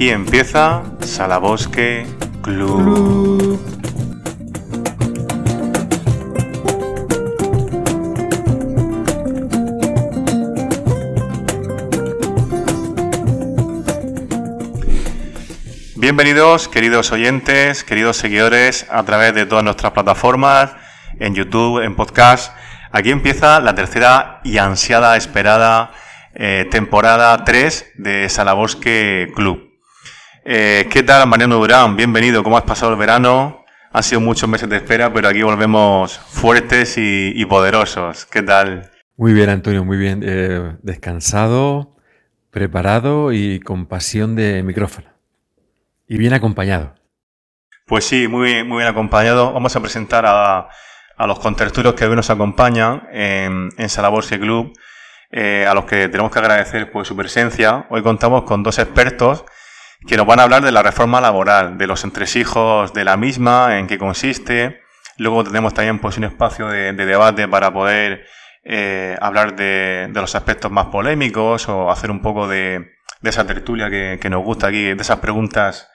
Aquí empieza Salabosque Club. Bienvenidos, queridos oyentes, queridos seguidores, a través de todas nuestras plataformas, en YouTube, en podcast. Aquí empieza la tercera y ansiada, esperada eh, temporada 3 de Salabosque Club. Eh, ¿Qué tal, Mariano Durán? Bienvenido. ¿Cómo has pasado el verano? Han sido muchos meses de espera, pero aquí volvemos fuertes y, poderosos. ¿Qué tal? Muy bien, Antonio, muy bien. Eh, descansado, preparado y con pasión de micrófono. Y bien acompañado. Pues sí, muy, muy bien acompañado. Vamos a presentar a, los contertulios que hoy nos acompañan en, en Salabosque Club. Eh, a los que tenemos que agradecer por su presencia. Hoy contamos con dos expertos que nos van a hablar de la reforma laboral, de los entresijos de la misma, en qué consiste. Luego tenemos también pues, un espacio de, debate para poder eh, hablar de, los aspectos más polémicos o hacer un poco de, esa tertulia que, nos gusta aquí, de esas preguntas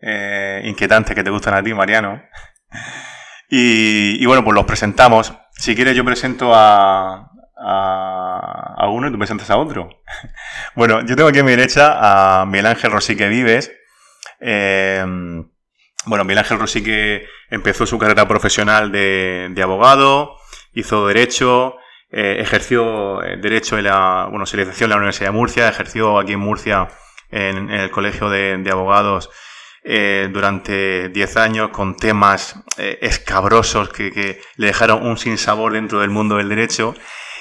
eh, inquietantes que te gustan a ti, Mariano. Y, bueno, pues los presentamos. Si quieres, yo presento a, a, uno y tú presentas a otro. bueno, yo tengo aquí a mi derecha a Miguel Ángel Rosique Vives. Eh, bueno, Miguel Ángel Rosique empezó su carrera profesional de, abogado, hizo Derecho, eh, ejerció eh, Derecho en la, bueno, se licenció en la Universidad de Murcia, ejerció aquí en Murcia en, el Colegio de, Abogados durante 10 años con temas escabrosos que, que, le dejaron un sinsabor dentro del mundo del derecho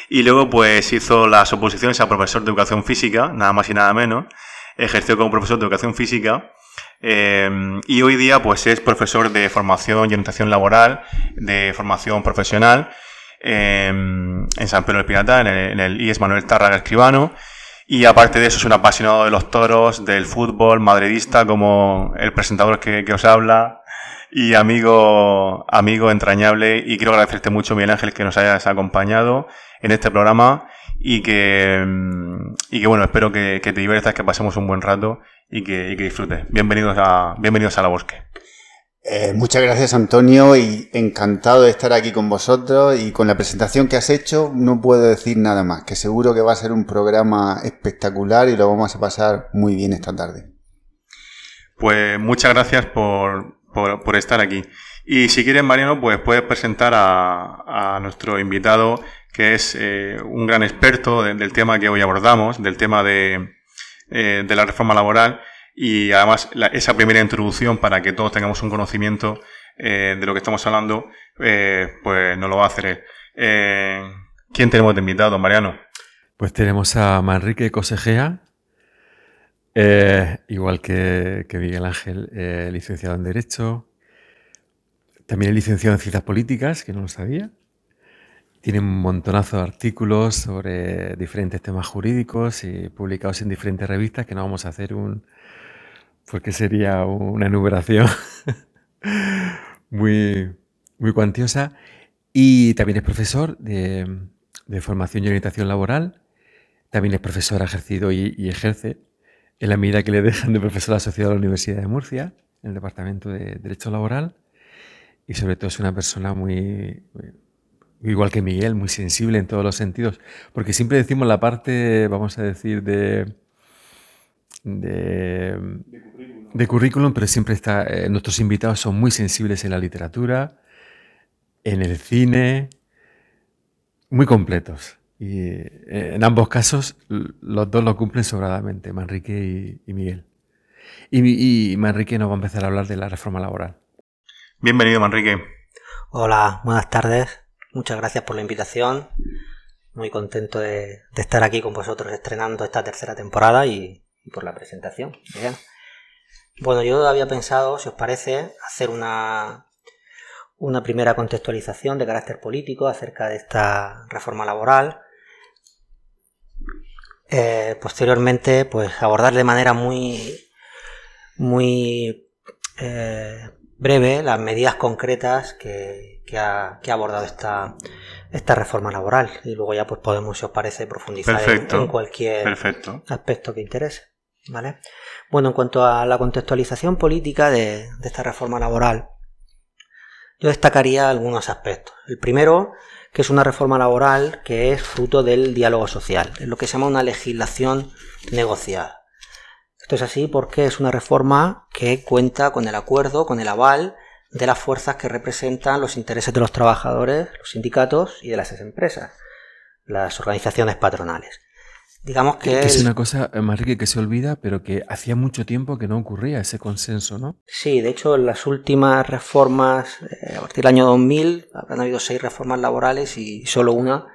y luego pues hizo las oposiciones a profesor de educación física, nada más y nada menos. Ejerció como profesor de educación física. Eh, y hoy día pues es profesor de formación y orientación laboral, de formación profesional eh, en San Pedro del Pirata, en el, en el IES Manuel Tarraga Escribano. Y aparte de eso es un apasionado de los toros, del fútbol, madridista como el presentador que, que os habla y amigo, amigo entrañable. Y quiero agradecerte mucho, Miguel Ángel, que nos hayas acompañado en este programa y que, mm, y que bueno, espero que, te diviertas, que pasemos un buen rato y que, disfrutes. Bienvenidos a, bienvenidos a La Bosque. Eh, muchas gracias Antonio y encantado de estar aquí con vosotros y con la presentación que has hecho no puedo decir nada más, que seguro que va a ser un programa espectacular y lo vamos a pasar muy bien esta tarde. Pues muchas gracias por, por, estar aquí. Y si quieres, Mariano, pues puedes presentar a, nuestro invitado que es eh, un gran experto del tema que hoy abordamos, del tema de, eh, la reforma laboral y además esa primera introducción para que todos tengamos un conocimiento eh, de lo que estamos hablando, pues nos lo va a hacer. ¿Quién tenemos de invitado, Mariano? Pues tenemos a Manrique Cosegea, igual que, Miguel Ángel, licenciado en Derecho, también licenciado en Ciencias Políticas, que no lo sabía. Tiene un montonazo de artículos sobre diferentes temas jurídicos y publicados en diferentes revistas que no vamos a hacer un... porque sería una enumeración muy, muy cuantiosa. Y también es profesor de, formación y orientación laboral. También es profesor, ejercido y, ejerce en la medida que le dejan de profesor asociado a la Universidad de Murcia, en el Departamento de Derecho Laboral. Y sobre todo es una persona muy igual que Miguel, muy sensible en todos los sentidos, porque siempre decimos la parte, vamos a decir, de, de, currículum. pero siempre está, eh, nuestros invitados son muy sensibles en la literatura, en el cine, muy completos. Y eh, en ambos casos los dos lo cumplen sobradamente, Manrique y, Miguel. Y, y Manrique nos va a empezar a hablar de la reforma laboral. Bienvenido, Manrique. Hola, buenas tardes. Muchas gracias por la invitación. Muy contento de, estar aquí con vosotros estrenando esta tercera temporada y, por la presentación. Bueno, yo había pensado, si os parece, hacer una, una primera contextualización de carácter político acerca de esta reforma laboral. Eh, posteriormente, pues abordar de manera muy, muy eh, breve las medidas concretas que, que ha, abordado esta, esta reforma laboral. Y luego ya pues podemos, si os parece, profundizar en, cualquier aspecto que interese. ¿Vale? Bueno, en cuanto a la contextualización política de, esta reforma laboral, yo destacaría algunos aspectos. El primero, que es una reforma laboral que es fruto del diálogo social, es lo que se llama una legislación negociada. Esto es así porque es una reforma que cuenta con el acuerdo, con el aval de las fuerzas que representan los intereses de los trabajadores, los sindicatos y de las empresas, las organizaciones patronales. Digamos que, es una cosa, eh, Marrique, que se olvida, pero que hacía mucho tiempo que no ocurría ese consenso, ¿no? Sí, de hecho, en las últimas reformas, eh, a partir del año 2000, habrán habido seis reformas laborales y solo una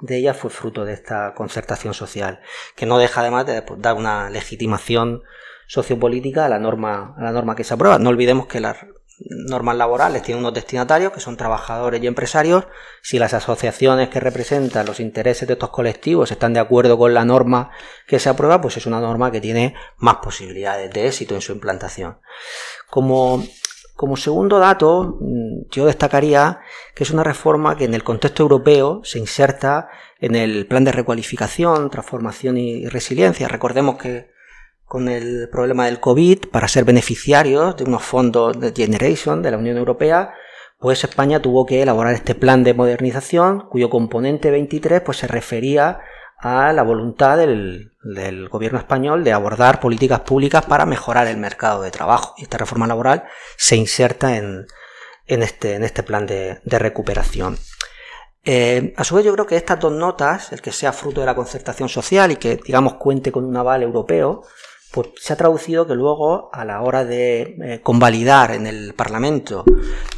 de ellas fue fruto de esta concertación social, que no deja además de pues, dar una legitimación sociopolítica a la norma, a la norma que se aprueba. No olvidemos que la, normas laborales tienen unos destinatarios que son trabajadores y empresarios. Si las asociaciones que representan los intereses de estos colectivos están de acuerdo con la norma que se aprueba, pues es una norma que tiene más posibilidades de éxito en su implantación. Como, como segundo dato, mm, yo destacaría que es una reforma que en el contexto europeo se inserta en el plan de recualificación, transformación y resiliencia. Recordemos que con el problema del COVID para ser beneficiarios de unos fondos de Generation de la Unión Europea, pues España tuvo que elaborar este plan de modernización cuyo componente 23 pues se refería a la voluntad del, gobierno español de abordar políticas públicas para mejorar el mercado de trabajo. Y esta reforma laboral se inserta en, este, este, plan de, recuperación. Eh, a su vez yo creo que estas dos notas, el que sea fruto de la concertación social y que digamos cuente con un aval europeo, pues se ha traducido que luego, a la hora de eh, convalidar en el Parlamento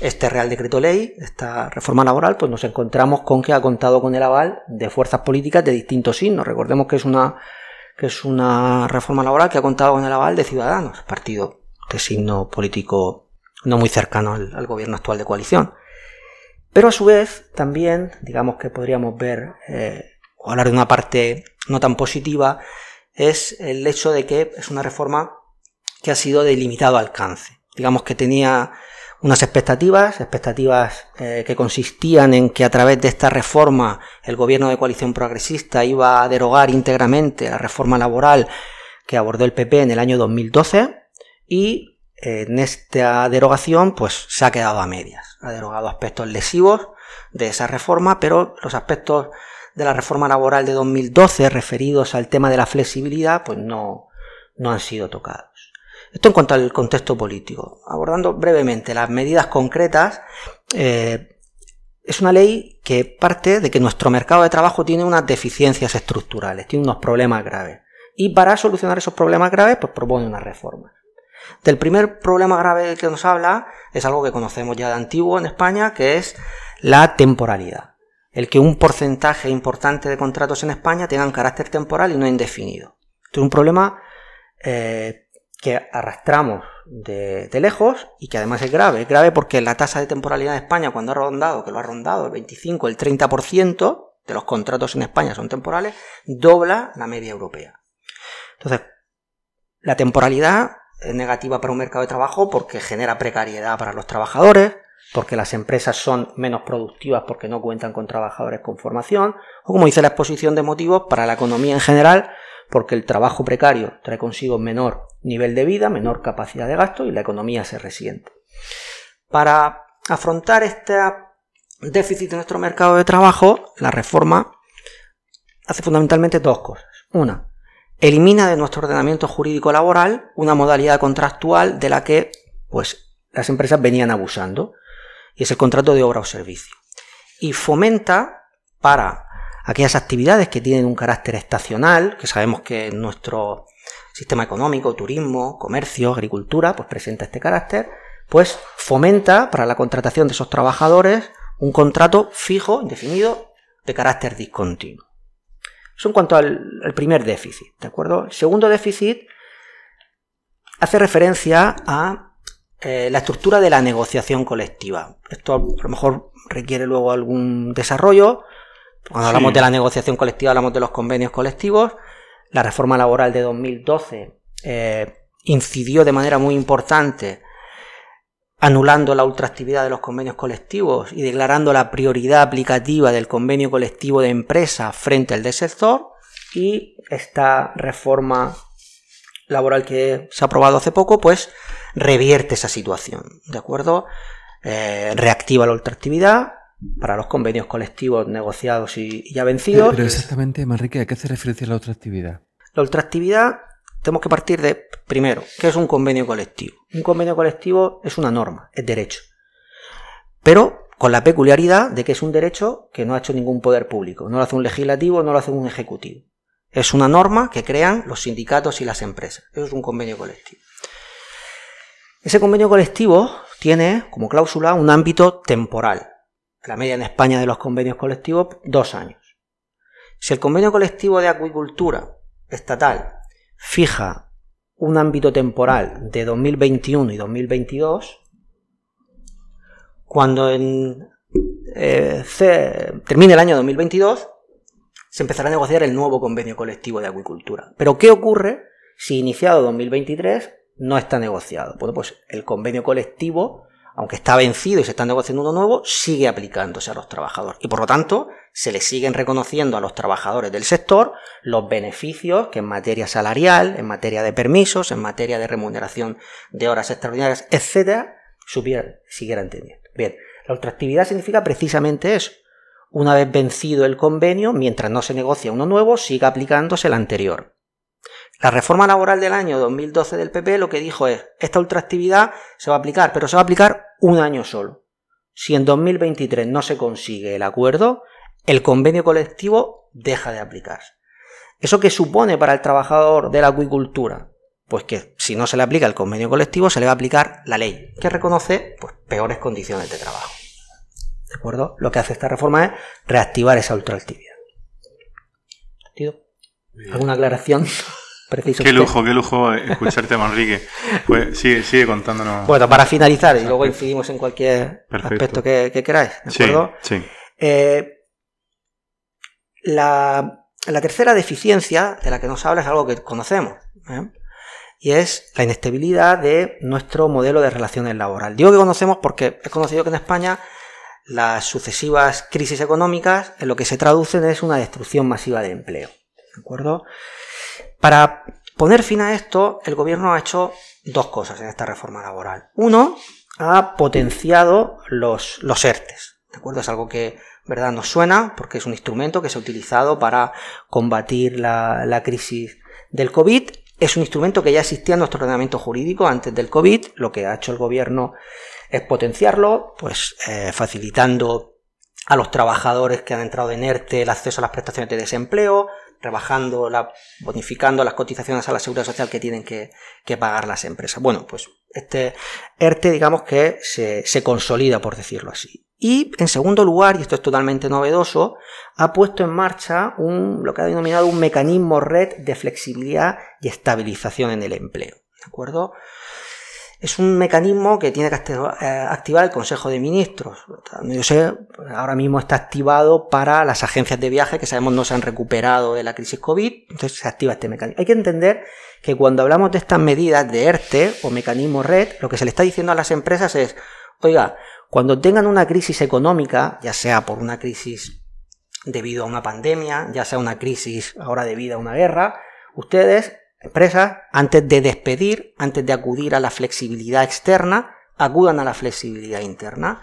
este Real Decreto Ley, esta reforma laboral, pues nos encontramos con que ha contado con el aval de fuerzas políticas de distintos signos. Recordemos que es una, que es una reforma laboral que ha contado con el aval de Ciudadanos, partido de signo político no muy cercano al, gobierno actual de coalición. Pero a su vez, también, digamos que podríamos ver, eh, o hablar de una parte no tan positiva, es el hecho de que es una reforma que ha sido de limitado alcance. Digamos que tenía unas expectativas, expectativas eh, que consistían en que a través de esta reforma el gobierno de coalición progresista iba a derogar íntegramente la reforma laboral que abordó el PP en el año 2012 y en esta derogación pues se ha quedado a medias. Ha derogado aspectos lesivos de esa reforma, pero los aspectos de la reforma laboral de 2012 referidos al tema de la flexibilidad, pues no, no han sido tocados. Esto en cuanto al contexto político. Abordando brevemente las medidas concretas, eh, es una ley que parte de que nuestro mercado de trabajo tiene unas deficiencias estructurales, tiene unos problemas graves. Y para solucionar esos problemas graves, pues propone una reforma. Del primer problema grave que nos habla es algo que conocemos ya de antiguo en España, que es la temporalidad el que un porcentaje importante de contratos en España tengan carácter temporal y no indefinido. Esto es un problema eh, que arrastramos de, lejos y que además es grave. Es grave porque la tasa de temporalidad de España, cuando ha rondado, que lo ha rondado el 25, el 30% de los contratos en España son temporales, dobla la media europea. Entonces, la temporalidad es negativa para un mercado de trabajo porque genera precariedad para los trabajadores, porque las empresas son menos productivas porque no cuentan con trabajadores con formación, o como dice la exposición de motivos, para la economía en general, porque el trabajo precario trae consigo menor nivel de vida, menor capacidad de gasto y la economía se resiente. Para afrontar este déficit de nuestro mercado de trabajo, la reforma hace fundamentalmente dos cosas. Una, elimina de nuestro ordenamiento jurídico laboral una modalidad contractual de la que pues, las empresas venían abusando y es el contrato de obra o servicio. Y fomenta para aquellas actividades que tienen un carácter estacional, que sabemos que nuestro sistema económico, turismo, comercio, agricultura, pues presenta este carácter, pues fomenta para la contratación de esos trabajadores un contrato fijo, indefinido, de carácter discontinuo. Eso en cuanto al, al primer déficit, ¿de acuerdo? El segundo déficit hace referencia a eh, la estructura de la negociación colectiva. Esto a lo mejor requiere luego algún desarrollo. Cuando hablamos de la negociación colectiva hablamos de los convenios colectivos. La reforma laboral de 2012 eh, incidió de manera muy importante anulando la ultraactividad de los convenios colectivos y declarando la prioridad aplicativa del convenio colectivo de empresa frente al del sector y esta reforma laboral que se ha aprobado hace poco, pues revierte esa situación, ¿de acuerdo? Eh, reactiva la ultraactividad para los convenios colectivos negociados y, ya vencidos. Pero, exactamente, Manrique, ¿a qué hace referencia la ultraactividad? La ultraactividad tenemos que partir de, primero, ¿qué es un convenio colectivo? Un convenio colectivo es una norma, es derecho. Pero con la peculiaridad de que es un derecho que no ha hecho ningún poder público. No lo hace un legislativo, no lo hace un ejecutivo. Es una norma que crean los sindicatos y las empresas. Eso es un convenio colectivo. Ese convenio colectivo tiene como cláusula un ámbito temporal. La media en España de los convenios colectivos, dos años. Si el convenio colectivo de acuicultura estatal fija un ámbito temporal de 2021 y 2022, cuando en, eh, termine el año 2022, se empezará a negociar el nuevo convenio colectivo de acuicultura. Pero ¿qué ocurre si iniciado 2023 no está negociado? Bueno, pues el convenio colectivo aunque está vencido y se está negociando uno nuevo, sigue aplicándose a los trabajadores. Y por lo tanto, se le siguen reconociendo a los trabajadores del sector los beneficios que en materia salarial, en materia de permisos, en materia de remuneración de horas extraordinarias, etcétera, siguieran teniendo. Bien, la ultraactividad significa precisamente eso. Una vez vencido el convenio, mientras no se negocia uno nuevo, siga aplicándose el anterior. La reforma laboral del año 2012 del PP lo que dijo es, esta ultraactividad se va a aplicar, pero se va a aplicar un año solo. Si en 2023 no se consigue el acuerdo, el convenio colectivo deja de aplicarse. ¿Eso qué supone para el trabajador de la acuicultura? Pues que si no se le aplica el convenio colectivo, se le va a aplicar la ley, que reconoce pues, peores condiciones de trabajo. ¿De acuerdo? Lo que hace esta reforma es reactivar esa ultraactividad. ¿Alguna aclaración? Qué lujo, qué lujo escucharte, Manrique. Pues sigue, sigue contándonos. Bueno, para finalizar, y luego incidimos en cualquier aspecto que, queráis, ¿de acuerdo? Sí, eh, la, tercera deficiencia de la que nos habla es algo que conocemos, ¿eh? y es la inestabilidad de nuestro modelo de relaciones laborales. Digo que conocemos porque he conocido que en España las sucesivas crisis económicas en lo que se traducen es una destrucción masiva de empleo. ¿De acuerdo? Para poner fin a esto, el gobierno ha hecho dos cosas en esta reforma laboral. Uno, ha potenciado los, los ERTES. ¿De acuerdo? Es algo que verdad nos suena porque es un instrumento que se ha utilizado para combatir la, la crisis del COVID. Es un instrumento que ya existía en nuestro ordenamiento jurídico antes del COVID. Lo que ha hecho el gobierno es potenciarlo, pues eh, facilitando a los trabajadores que han entrado en ERTE el acceso a las prestaciones de desempleo, rebajando, la, bonificando las cotizaciones a la seguridad social que tienen que, pagar las empresas. Bueno, pues este ERTE, digamos que se, se, consolida, por decirlo así. Y en segundo lugar, y esto es totalmente novedoso, ha puesto en marcha un, lo que ha denominado un mecanismo red de flexibilidad y estabilización en el empleo. ¿De acuerdo? Es un mecanismo que tiene que eh, activar el Consejo de Ministros. Yo sé, ahora mismo está activado para las agencias de viaje que sabemos no se han recuperado de la crisis COVID, entonces se activa este mecanismo. Hay que entender que cuando hablamos de estas medidas de ERTE o mecanismo red, lo que se le está diciendo a las empresas es, oiga, cuando tengan una crisis económica, ya sea por una crisis debido a una pandemia, ya sea una crisis ahora debido a una guerra, ustedes empresas, antes de despedir, antes de acudir a la flexibilidad externa, acudan a la flexibilidad interna.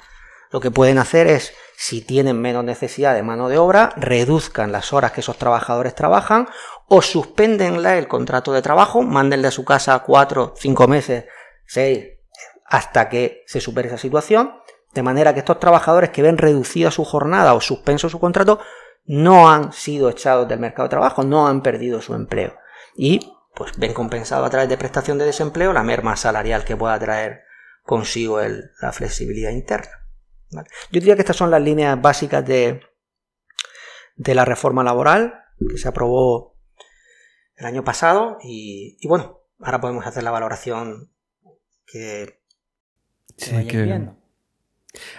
Lo que pueden hacer es, si tienen menos necesidad de mano de obra, reduzcan las horas que esos trabajadores trabajan o suspendenle el contrato de trabajo, mándenle a su casa cuatro, cinco meses, seis, hasta que se supere esa situación, de manera que estos trabajadores que ven reducida su jornada o suspenso su contrato no han sido echados del mercado de trabajo, no han perdido su empleo. Y pues ven compensado a través de prestación de desempleo la merma salarial que pueda traer consigo la flexibilidad interna. Yo diría que estas son las líneas básicas de, de la reforma laboral que se aprobó el año pasado y, bueno, ahora podemos hacer la valoración que,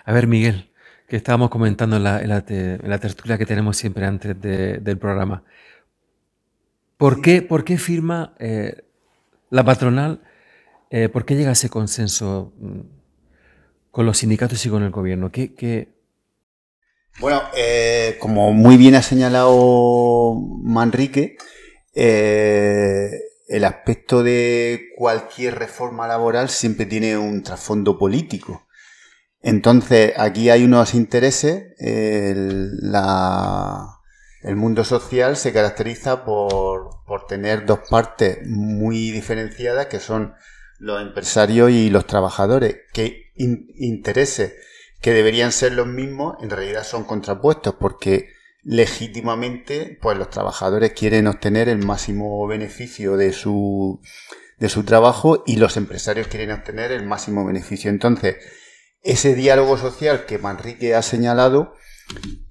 A ver, Miguel, que estábamos comentando en la, tertulia que tenemos siempre antes del programa. ¿Por qué, por qué firma eh, la patronal? Eh, ¿Por qué llega a ese consenso mm, con los sindicatos y con el gobierno? ¿Qué, Bueno, eh, como muy bien ha señalado Manrique, el aspecto de cualquier reforma laboral siempre tiene un trasfondo político. Entonces, aquí hay unos intereses. El, mundo social se caracteriza por, tener dos partes muy diferenciadas, que son los empresarios y los trabajadores, que intereses que deberían ser los mismos, en realidad son contrapuestos, porque legítimamente, pues los trabajadores quieren obtener el máximo beneficio de su, de su trabajo y los empresarios quieren obtener el máximo beneficio. Entonces, ese diálogo social que Manrique ha señalado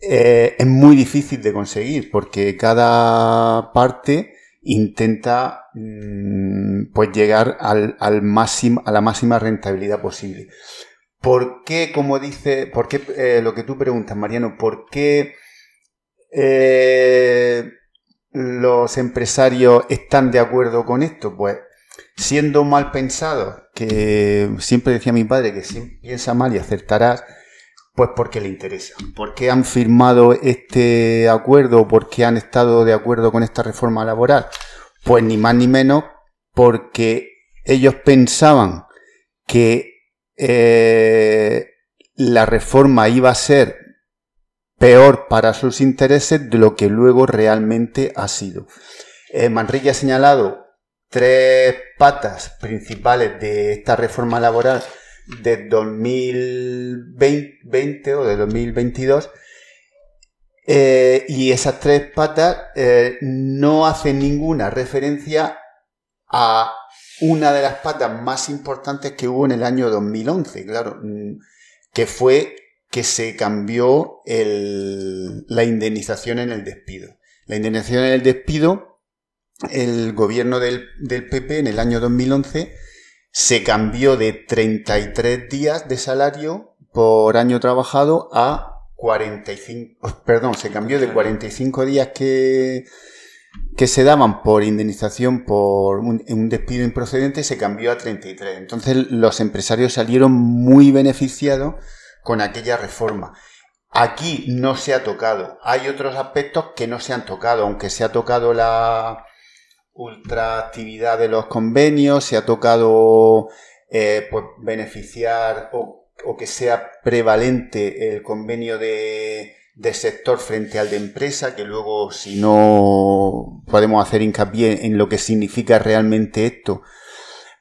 eh, es muy difícil de conseguir porque cada parte intenta mm, pues llegar al, máximo, a la máxima rentabilidad posible. ¿Por qué, como dice, por qué eh, lo que tú preguntas, Mariano, por qué eh, los empresarios están de acuerdo con esto? Pues siendo mal pensados, que siempre decía mi padre que si piensa mal y acertarás, pues porque le interesa. ¿Por qué han firmado este acuerdo? ¿Por qué han estado de acuerdo con esta reforma laboral? Pues ni más ni menos porque ellos pensaban que eh, la reforma iba a ser peor para sus intereses de lo que luego realmente ha sido. Eh, Manrique ha señalado tres patas principales de esta reforma laboral de 2020 o de 2022 eh, y esas tres patas eh, no hacen ninguna referencia a una de las patas más importantes que hubo en el año 2011, claro, mm, que fue que se cambió la indemnización en el despido. La indemnización en el despido, el gobierno del, PP en el año 2011 se cambió de 33 días de salario por año trabajado a 45, perdón, se cambió de 45 días que, que se daban por indemnización por un, despido improcedente se cambió a 33. Entonces los empresarios salieron muy beneficiados con aquella reforma. Aquí no se ha tocado. Hay otros aspectos que no se han tocado, aunque se ha tocado la ultraactividad de los convenios, se ha tocado eh, pues, beneficiar o, que sea prevalente el convenio de, sector frente al de empresa, que luego si no podemos hacer hincapié en lo que significa realmente esto,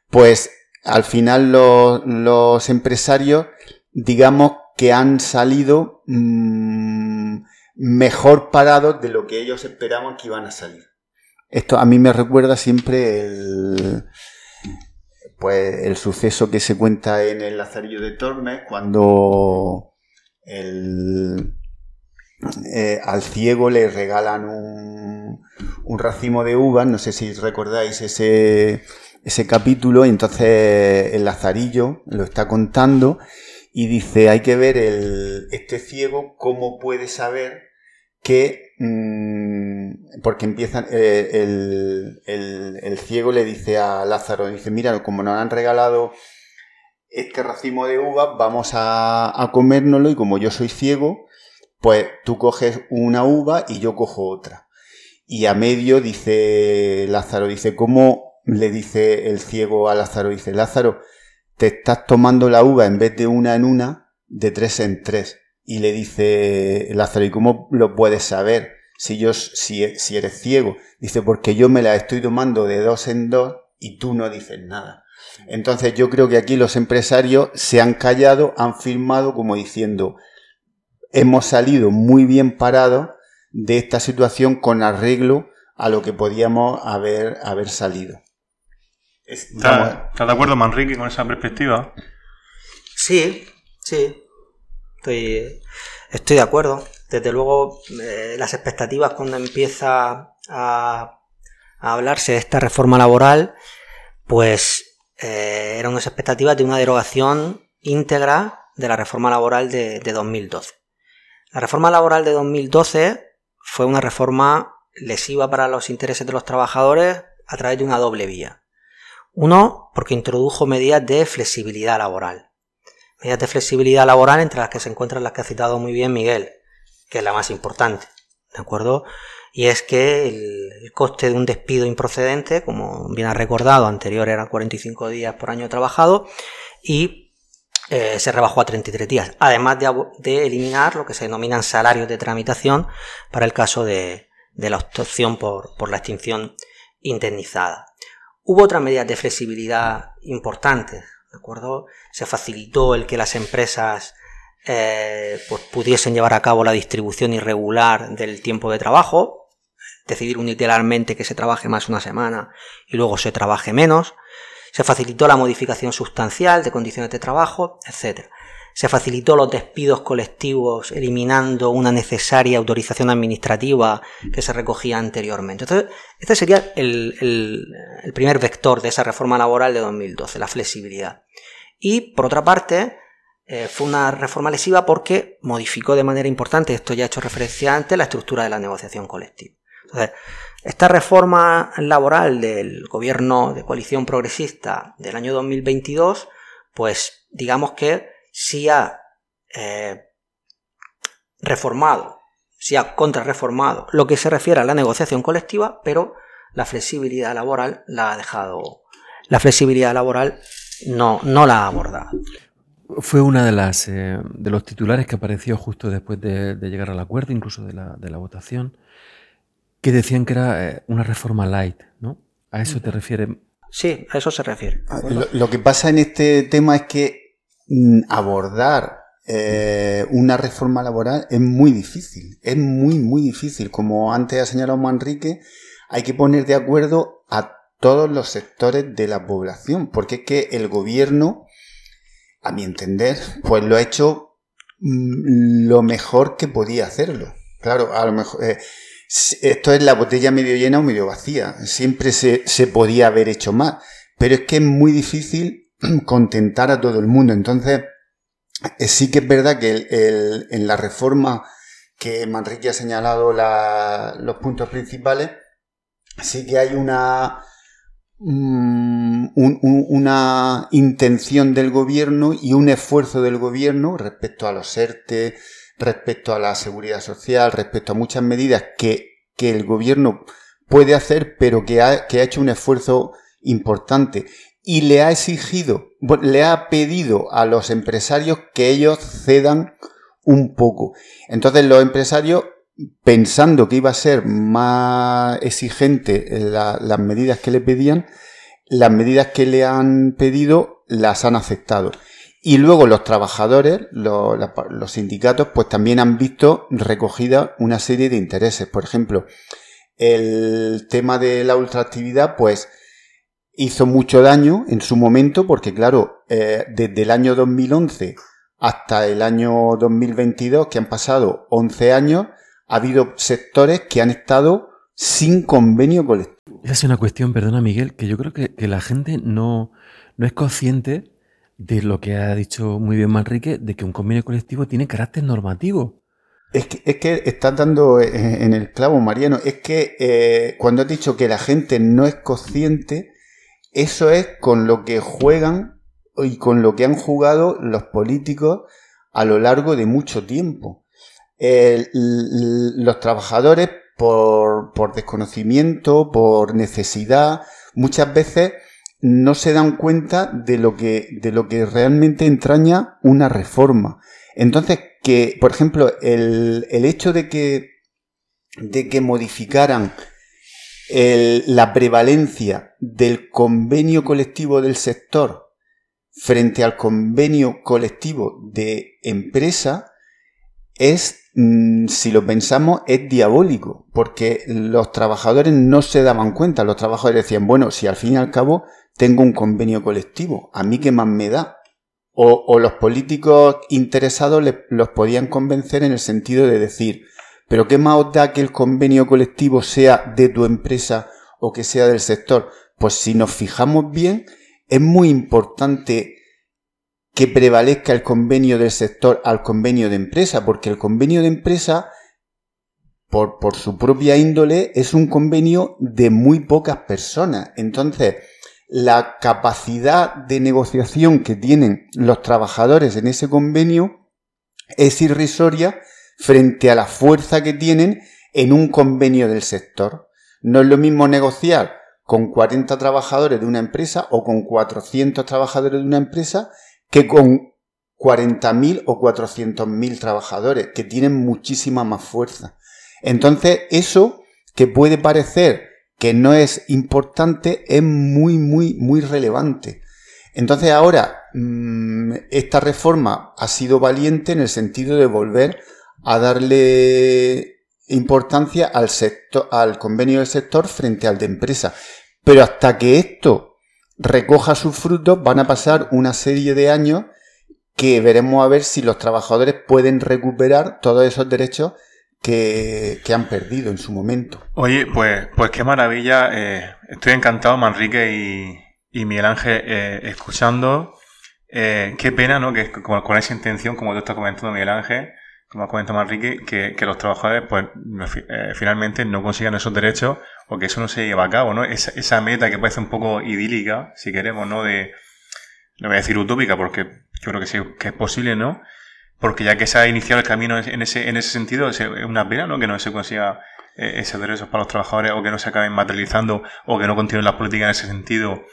pues al final los, empresarios digamos que han salido mmm, mejor parados de lo que ellos esperaban que iban a salir. Esto a mí me recuerda siempre el, pues, el suceso que se cuenta en el Lazarillo de Tormes cuando el, eh, al ciego le regalan un, racimo de uvas, no sé si recordáis ese, ese capítulo, y entonces el Lazarillo lo está contando y dice, hay que ver el, este ciego cómo puede saber que, mmm, porque empiezan, eh, el, el, ciego le dice a Lázaro, dice, mira, como nos han regalado este racimo de uvas, vamos a, a comérnoslo y como yo soy ciego, pues tú coges una uva y yo cojo otra. Y a medio dice Lázaro, dice, ¿cómo le dice el ciego a Lázaro? Dice, Lázaro, te estás tomando la uva en vez de una en una, de tres en tres. Y le dice Lázaro, ¿y cómo lo puedes saber si, yo, si, si eres ciego? Dice, porque yo me la estoy tomando de dos en dos y tú no dices nada. Entonces yo creo que aquí los empresarios se han callado, han firmado como diciendo, hemos salido muy bien parados de esta situación con arreglo a lo que podíamos haber, haber salido. ¿Estás de acuerdo, Manrique, con esa perspectiva? Sí, sí. Estoy, estoy de acuerdo. Desde luego, eh, las expectativas cuando empieza a, hablarse de esta reforma laboral, pues eh, eran unas expectativas de una derogación íntegra de la reforma laboral de, de 2012. La reforma laboral de 2012 fue una reforma lesiva para los intereses de los trabajadores a través de una doble vía. Uno, porque introdujo medidas de flexibilidad laboral. Medidas de flexibilidad laboral entre las que se encuentran las que ha citado muy bien Miguel, que es la más importante. ¿De acuerdo? y es que el, coste de un despido improcedente, como bien ha recordado, anterior eran 45 días por año trabajado y eh, se rebajó a 33 días, además de, eliminar lo que se denominan salarios de tramitación para el caso de, la obstrucción por, por la extinción indemnizada. Hubo otras medidas de flexibilidad importantes, ¿de acuerdo? Se facilitó el que las empresas eh, pues pudiesen llevar a cabo la distribución irregular del tiempo de trabajo, decidir unilateralmente que se trabaje más una semana y luego se trabaje menos. Se facilitó la modificación sustancial de condiciones de trabajo, etc. Se facilitó los despidos colectivos eliminando una necesaria autorización administrativa que se recogía anteriormente. Entonces, este sería el, el primer vector de esa reforma laboral de 2012, la flexibilidad. Y, por otra parte, eh, fue una reforma lesiva porque modificó de manera importante, esto ya he hecho referencia antes, la estructura de la negociación colectiva. Entonces, esta reforma laboral del gobierno de coalición progresista del año 2022, pues digamos que sí ha eh, reformado, sí ha contrarreformado lo que se refiere a la negociación colectiva, pero la flexibilidad laboral la ha dejado, la flexibilidad laboral no, no la ha abordado. Fue una de las eh, de los titulares que apareció justo después de, llegar al acuerdo, incluso de la, de la, votación, que decían que era eh, una reforma light, ¿no? ¿A eso te refiere? Sí, a eso se refiere. Ah, lo, que pasa en este tema es que abordar eh, una reforma laboral es muy difícil, es muy, muy difícil. Como antes ha señalado Manrique, hay que poner de acuerdo a todos los sectores de la población, porque es que el gobierno a mi entender, pues lo ha hecho mm, lo mejor que podía hacerlo. Claro, a lo mejor... Eh, esto es la botella medio llena o medio vacía. Siempre se, podía haber hecho más. Pero es que es muy difícil contentar a todo el mundo. Entonces, eh, sí que es verdad que en la reforma que Manrique ha señalado los puntos principales, sí que hay una, Mm, una intención del gobierno y un esfuerzo del gobierno respecto a los ERTE, respecto a la seguridad social, respecto a muchas medidas que, el gobierno puede hacer, pero que ha, que ha hecho un esfuerzo importante y le ha exigido, le ha pedido a los empresarios que ellos cedan un poco. Entonces los empresarios pensando que iba a ser más exigente las medidas que le pedían, las medidas que le han pedido las han aceptado. Y luego los trabajadores, los, sindicatos, pues también han visto recogida una serie de intereses. Por ejemplo, el tema de la ultraactividad, pues hizo mucho daño en su momento, porque claro, eh, desde el año 2011 hasta el año 2022, que han pasado 11 años, ha habido sectores que han estado sin convenio colectivo. Esa es una cuestión, perdona Miguel, que yo creo que, la gente no, no, es consciente de lo que ha dicho muy bien Manrique, de que un convenio colectivo tiene carácter normativo. Es que, es que estás dando eh, en el clavo, Mariano. Es que eh, cuando has dicho que la gente no es consciente, eso es con lo que juegan y con lo que han jugado los políticos a lo largo de mucho tiempo los trabajadores por, por desconocimiento, por necesidad, muchas veces no se dan cuenta de lo que, de lo que realmente entraña una reforma. Entonces, que, por ejemplo, el, el hecho de que, de que modificaran la prevalencia del convenio colectivo del sector frente al convenio colectivo de empresa es Mm, si lo pensamos, es diabólico, porque los trabajadores no se daban cuenta, los trabajadores decían, bueno, si al fin y al cabo tengo un convenio colectivo, ¿a mí qué más me da? O, los políticos interesados los podían convencer en el sentido de decir, pero ¿qué más da que el convenio colectivo sea de tu empresa o que sea del sector? Pues si nos fijamos bien, es muy importante que prevalezca el convenio del sector al convenio de empresa, porque el convenio de empresa, por, por su propia índole, es un convenio de muy pocas personas. Entonces, la capacidad de negociación que tienen los trabajadores en ese convenio es irrisoria frente a la fuerza que tienen en un convenio del sector. No es lo mismo negociar con 40 trabajadores de una empresa o con 400 trabajadores de una empresa que con 40.000 o 400.000 trabajadores, que tienen muchísima más fuerza. Entonces, eso que puede parecer que no es importante es muy, muy, muy relevante. Entonces ahora, mm, esta reforma ha sido valiente en el sentido de volver a darle importancia al sector, al convenio del sector frente al de empresa. Pero hasta que esto recoja sus frutos, van a pasar una serie de años que veremos a ver si los trabajadores pueden recuperar todos esos derechos que, han perdido en su momento. Oye, pues, pues qué maravilla. Eh, estoy encantado, Manrique y, y Miguel Ángel, eh, escuchando. Eh, qué pena, ¿no? Que con, esa intención, como tú estás comentando, Miguel Ángel, como ha comentado Manrique, que, que los trabajadores, pues, finalmente no consigan esos derechos o que eso no se lleva a cabo, ¿no? Esa, esa meta que parece un poco idílica, si queremos, ¿no? De, no voy a decir utópica porque yo creo que sí, que es posible, ¿no? porque ya que se ha iniciado el camino en ese, en ese sentido, es una pena ¿no? que no se consiga eh, ese derechos para los trabajadores o que no se acaben materializando o que no continúen las políticas en ese sentido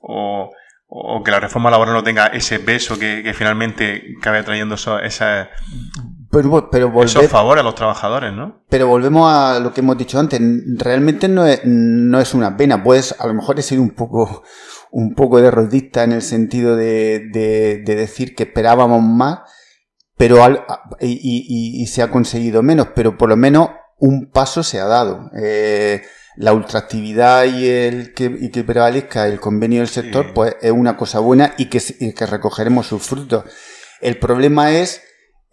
o, o que la reforma laboral no tenga ese peso que, finalmente cabe trayendo eso, pero, pero esos favores a los trabajadores, ¿no? Pero volvemos a lo que hemos dicho antes. Realmente no es, no es una pena. Pues a lo mejor he sido un poco, un poco derrotista en el sentido de, de, de decir que esperábamos más pero y, se ha conseguido menos, pero por lo menos un paso se ha dado. Eh, la ultraactividad y el que, y que prevalezca el convenio del sector, pues es una cosa buena y que, que recogeremos sus frutos. El problema es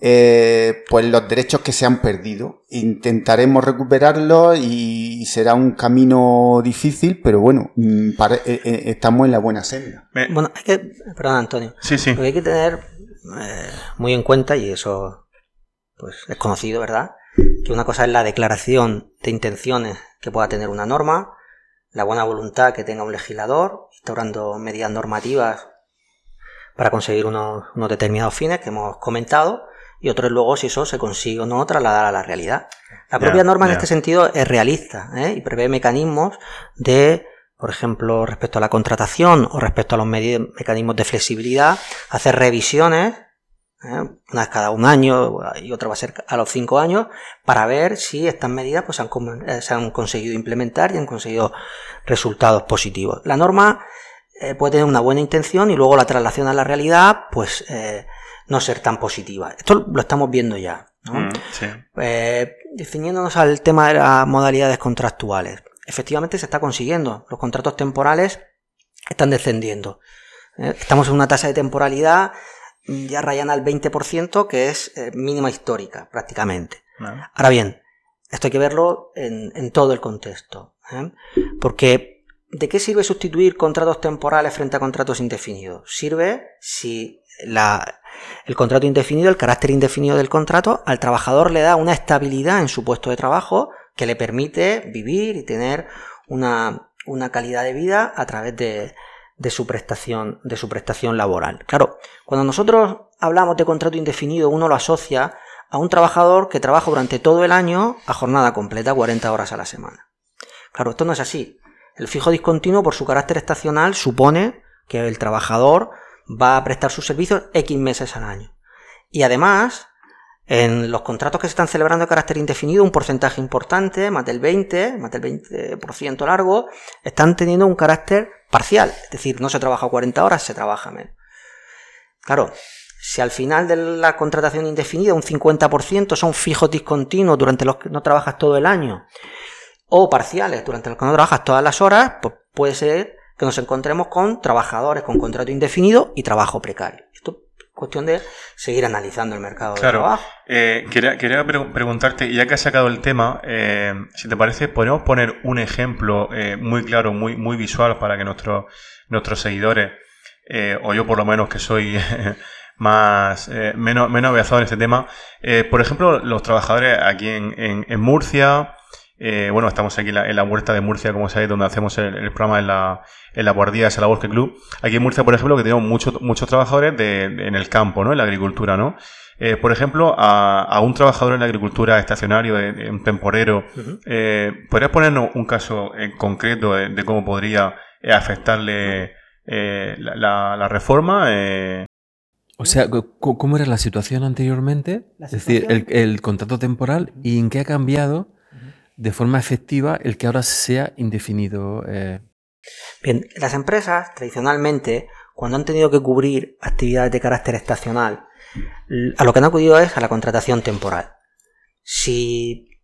eh, pues los derechos que se han perdido. Intentaremos recuperarlos y será un camino difícil, pero bueno, mm, eh, estamos en la buena senda. Bueno, hay que, perdón Antonio, sí, sí. hay que tener eh, muy en cuenta, y eso pues es conocido, ¿verdad? Que una cosa es la declaración de intenciones que pueda tener una norma, la buena voluntad que tenga un legislador, instaurando medidas normativas para conseguir unos, determinados fines que hemos comentado, y otro es luego si eso se consigue o no trasladar a la realidad. La propia norma en este sentido es realista ¿eh? y prevé mecanismos de por ejemplo, respecto a la contratación o respecto a los mecanismos de flexibilidad, hacer revisiones, ¿eh? una vez cada un año y otra va a ser a los cinco años, para ver si estas medidas pues, eh, se han conseguido implementar y han conseguido resultados positivos. La norma eh, puede tener una buena intención y luego la traslación a la realidad, pues no ser tan positiva. Esto lo estamos viendo ya. Mm, definiéndonos al tema de las modalidades contractuales efectivamente se está consiguiendo. Los contratos temporales están descendiendo. Eh, estamos en una tasa de temporalidad mm, ya rayana al 20%, que es eh, mínima histórica, prácticamente. Ahora bien, esto hay que verlo en, todo el contexto. ¿eh? Porque, ¿de qué sirve sustituir contratos temporales frente a contratos indefinidos? Sirve si el contrato indefinido, el carácter indefinido del contrato, al trabajador le da una estabilidad en su puesto de trabajo que le permite vivir y tener una, calidad de vida a través de, su prestación, de su prestación laboral. Claro, cuando nosotros hablamos de contrato indefinido, uno lo asocia a un trabajador que trabaja durante todo el año a jornada completa, 40 horas a la semana. Claro, esto no es así. El fijo discontinuo, por su carácter estacional, supone que el trabajador va a prestar sus servicios X meses al año. Y además, en los contratos que se están celebrando de carácter indefinido, un porcentaje importante, más del 20, más del 20% largo, están teniendo un carácter parcial. Es decir, no se trabaja 40 horas, se trabaja menos. Claro, si al final de la contratación indefinida un 50% son fijos discontinuos durante los que no trabajas todo el año, o parciales durante los que no trabajas todas las horas, pues puede ser que nos encontremos con trabajadores con contrato indefinido y trabajo precario. Esto cuestión de seguir analizando el mercado de trabajo. Eh, quería, quería preguntarte, ya que has sacado el tema, eh, si te parece, podemos poner un ejemplo eh, muy claro, muy, muy visual para que nuestros nuestros seguidores, o yo por lo menos que soy más menos, menos aviazado en este tema, por ejemplo, los trabajadores aquí en, en, Murcia, Eh, bueno, estamos aquí en la, en la, Huerta de Murcia, como sabéis, donde hacemos el, programa en la, en la guardia de Salabosque Club. Aquí en Murcia, por ejemplo, que tenemos muchos muchos trabajadores de, en el campo, ¿no? En la agricultura, ¿no? Eh, por ejemplo, a, a, un trabajador en la agricultura estacionario, de, un temporero, eh, ¿podrías ponernos un caso en concreto de, cómo podría afectarle eh, la, la, reforma? Eh? O sea, ¿cómo era la situación anteriormente? es decir, el, el, contrato temporal y en qué ha cambiado de forma efectiva el que ahora sea indefinido. Bien, las empresas tradicionalmente, cuando han tenido que cubrir actividades de carácter estacional, a lo que han acudido es a la contratación temporal. Si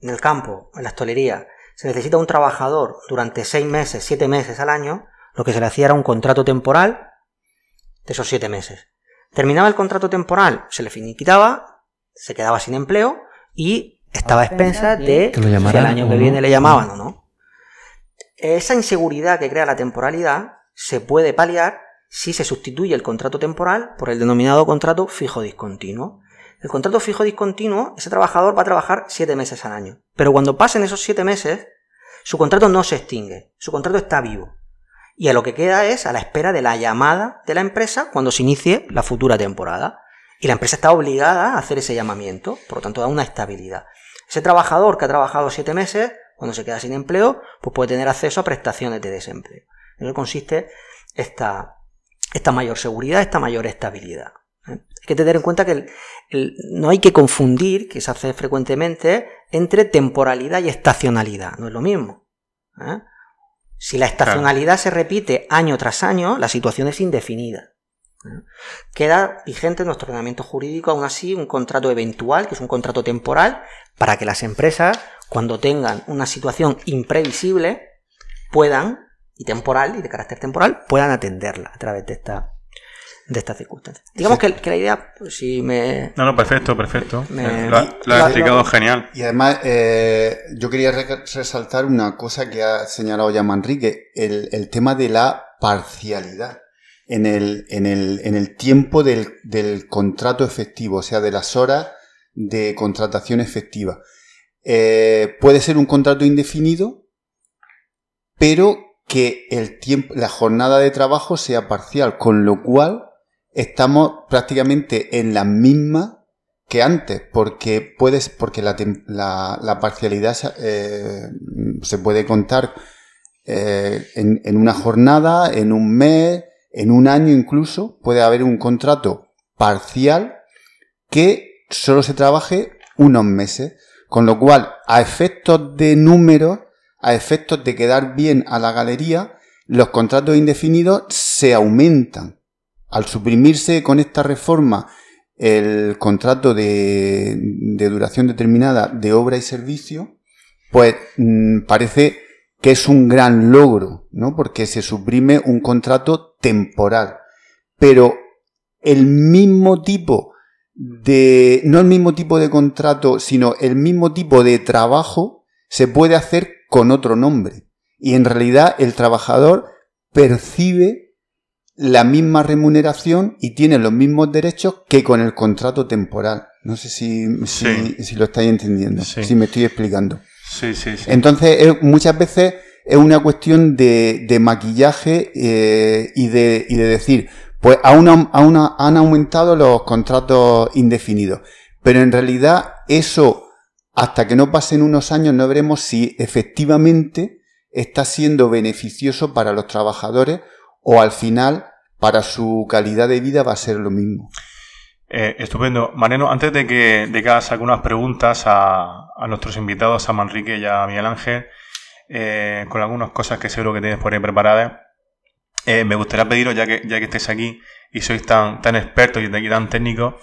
en el campo, en la estolería, se necesita un trabajador durante seis meses, siete meses al año, lo que se le hacía era un contrato temporal de esos siete meses. Terminaba el contrato temporal, se le finiquitaba, se quedaba sin empleo y estaba a expensas de si al año que viene le llamaban o no. Esa inseguridad que crea la temporalidad se puede paliar si se sustituye el contrato temporal por el denominado contrato fijo discontinuo. El contrato fijo discontinuo, ese trabajador va a trabajar siete meses al año. Pero cuando pasen esos siete meses, su contrato no se extingue, su contrato está vivo. Y a lo que queda es a la espera de la llamada de la empresa cuando se inicie la futura temporada. Y la empresa está obligada a hacer ese llamamiento, por lo tanto da una estabilidad. Ese trabajador que ha trabajado siete meses, cuando se queda sin empleo, pues puede tener acceso a prestaciones de desempleo. En eso consiste esta, esta mayor seguridad, esta mayor estabilidad. ¿eh? Hay que tener en cuenta que no hay que confundir, que se hace frecuentemente, entre temporalidad y estacionalidad. No es lo mismo. ¿eh? Si la estacionalidad se repite año tras año, la situación es indefinida. ¿Eh? Queda vigente en nuestro ordenamiento jurídico, aún así, un contrato eventual, que es un contrato temporal, para que las empresas, cuando tengan una situación imprevisible, puedan y temporal y de carácter temporal puedan atenderla a través de esta de estas circunstancias. Digamos que, la idea, pues, si me... No, no, perfecto, perfecto. lo, ha explicado genial. Y además, eh, yo quería resaltar una cosa que ha señalado ya Manrique, el, el tema de la parcialidad en el, en el, en el tiempo del, del, contrato efectivo, o sea, de las horas de contratación efectiva. Eh, puede ser un contrato indefinido, pero que el tiempo, la jornada de trabajo sea parcial, con lo cual estamos prácticamente en la misma que antes, porque puedes, porque la, la, parcialidad eh, se puede contar eh, en, en, una jornada, en un mes, en un año incluso, puede haber un contrato parcial que solo se trabaje unos meses, con lo cual, a efectos de números, a efectos de quedar bien a la galería, los contratos indefinidos se aumentan. Al suprimirse con esta reforma el contrato de, duración determinada de obra y servicio, pues mm, parece que es un gran logro, ¿no? Porque se suprime un contrato temporal. Pero el mismo tipo de, no el mismo tipo de contrato, sino el mismo tipo de trabajo se puede hacer con otro nombre. Y en realidad el trabajador percibe la misma remuneración y tiene los mismos derechos que con el contrato temporal. No sé si, si, lo estáis entendiendo, si me estoy explicando. Sí, sí, sí. Entonces, muchas veces es una cuestión de, de maquillaje eh, y, de, y de decir, pues aún, aún han aumentado los contratos indefinidos. Pero en realidad eso hasta que no pasen unos años no veremos si efectivamente está siendo beneficioso para los trabajadores o al final para su calidad de vida va a ser lo mismo. Eh, estupendo. Mariano, antes de que, de que hagas algunas preguntas a, nuestros invitados, a Manrique y a Miguel Ángel, eh, con algunas cosas que seguro que tienes por ahí preparadas, eh, me gustaría pediros, ya que, ya que estéis aquí y sois tan, tan expertos y tan técnicos,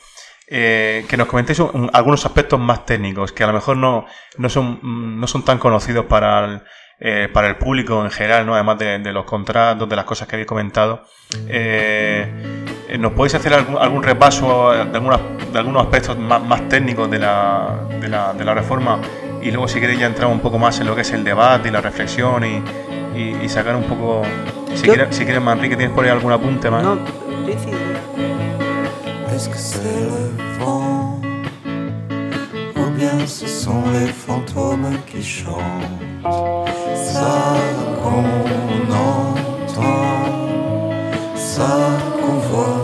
que nos comentéis algunos aspectos más técnicos que a lo mejor no, no, son, no son tan conocidos para el, para el público en general, ¿no? además de, los contratos, de las cosas que habéis comentado. Eh, ¿Nos podéis hacer algún, algún repaso de, de algunos aspectos más, más técnicos de la, de, la, de la, reforma? Y luego, si queréis, ya entrar un poco más en lo que es el debate y la reflexión y, y, sacar un poco. Si quieres, si quieres, Manrique, ¿tienes por ahí algún apunte más? No, sí, est-ce que le vent ou bien ce sont les fantômes qui chantent. Ça qu'on entend, ça qu'on voit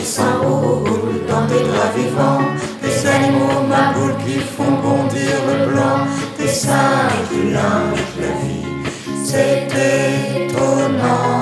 qui s'enroulent dans des draps vivants, des animaux maboules qui font bondir le blanc, des singes qui lingent la vie. C'est étonnant.